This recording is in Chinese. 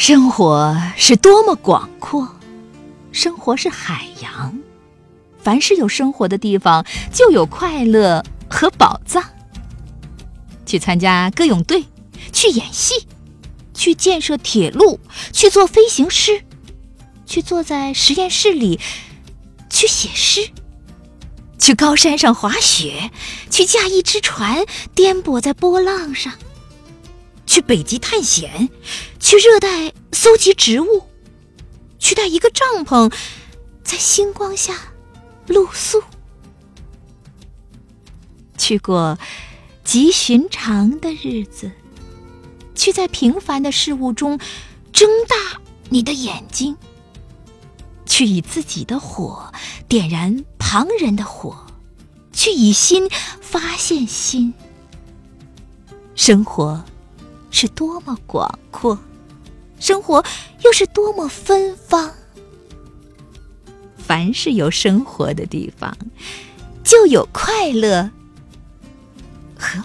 生活是多么广阔，生活是海洋。凡是有生活的地方，就有快乐和宝藏。去参加歌咏队，去演戏，去建设铁路，去做飞行师，去坐在实验室里，去写诗，去高山上滑雪，去驾一只船颠簸在波浪上，去北极探险，去热带搜集植物，去带一个帐篷，在星光下露宿，去过。极寻常的日子，去在平凡的事物中睁大你的眼睛，去以自己的火点燃旁人的火，去以心发现心。生活是多么广阔，生活又是多么芬芳。凡是有生活的地方就有快乐和